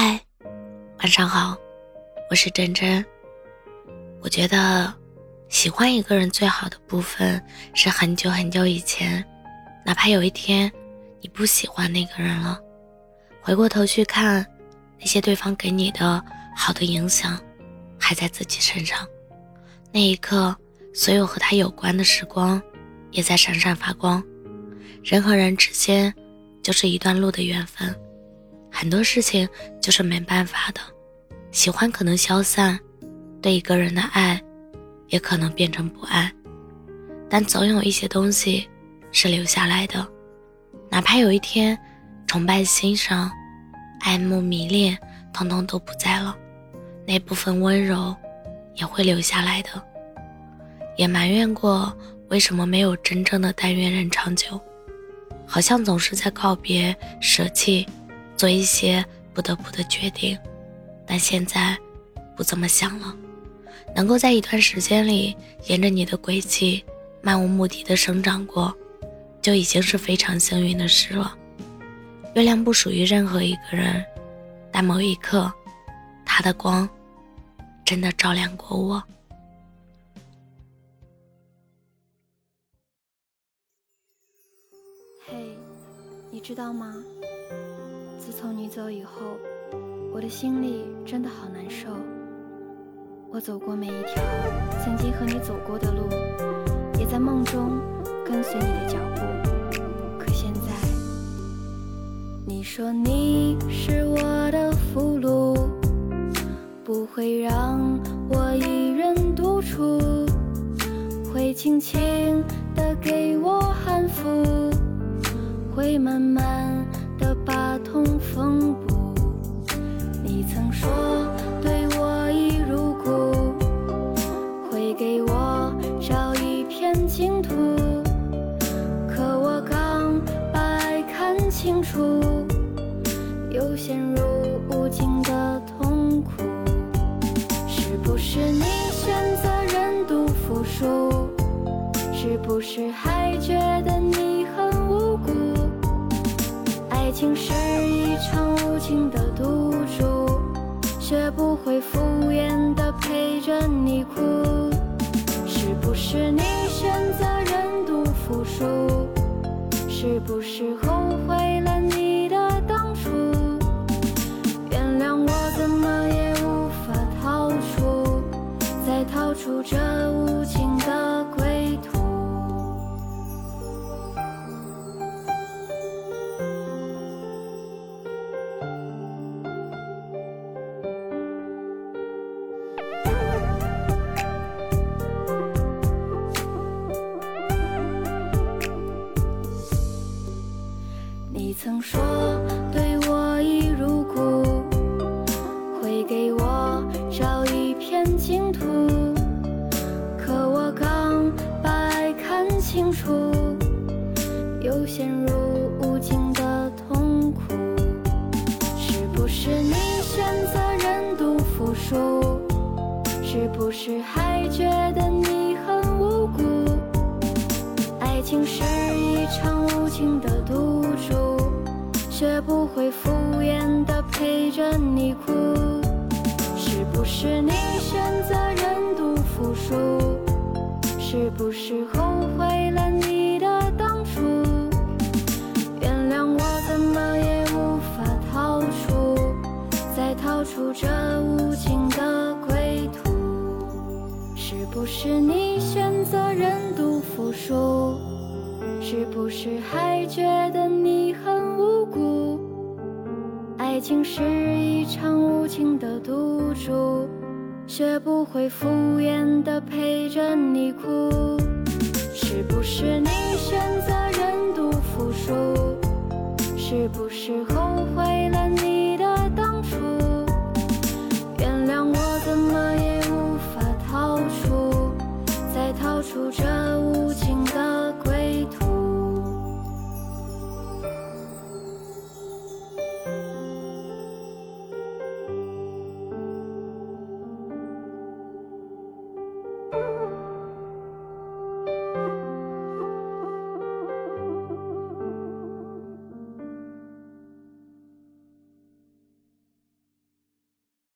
嗨，晚上好，我是真真。我觉得喜欢一个人最好的部分是很久很久以前，哪怕有一天你不喜欢那个人了，回过头去看那些对方给你的好的影响还在自己身上，那一刻所有和他有关的时光也在闪闪发光。人和人之间就是一段路的缘分。很多事情就是没办法的，喜欢可能消散，对一个人的爱，也可能变成不爱，但总有一些东西是留下来的，哪怕有一天，崇拜、欣赏、爱慕、迷恋，通通都不在了，那部分温柔，也会留下来的。也埋怨过为什么没有真正的但愿人长久，好像总是在告别、舍弃。做一些不得不的决定，但现在不这么想了。能够在一段时间里沿着你的轨迹漫无目的的生长过，就已经是非常幸运的事了。月亮不属于任何一个人，但某一刻，它的光真的照亮过我。嘿，你知道吗？自从你走以后，我的心里真的好难受。我走过每一条曾经和你走过的路，也在梦中跟随你的脚步。可现在，你说你是我的俘虏，不会让我一人独处，会轻轻地给我安抚，会慢慢。把痛缝补，你曾说对我已入骨，会给我找一片净土，可我刚把爱看清楚，又陷入无尽的痛苦。是不是你选择认赌服输？是不是还觉得你？情是一场无情的赌注，学不会敷衍的陪着你哭。是不是你选择认赌服输？是不是后悔了你的当初？原谅我怎么也无法逃出，再逃出这无情的归途。曾说对我已如故，会给我找一片净土，可我刚把爱看清楚，又陷入无尽的痛苦。是不是你选择认赌服输？是不是还觉得学不会敷衍的陪着你哭，是不是你选择认赌服输？是不是后悔了你的当初？原谅我怎么也无法逃出，再逃出这无情的归途。是不是你选择认赌服输？是不是还觉得你很无辜？爱情是一场无情的赌注，学不会敷衍的陪着你哭。是不是你选择认赌服输？是不是后悔了？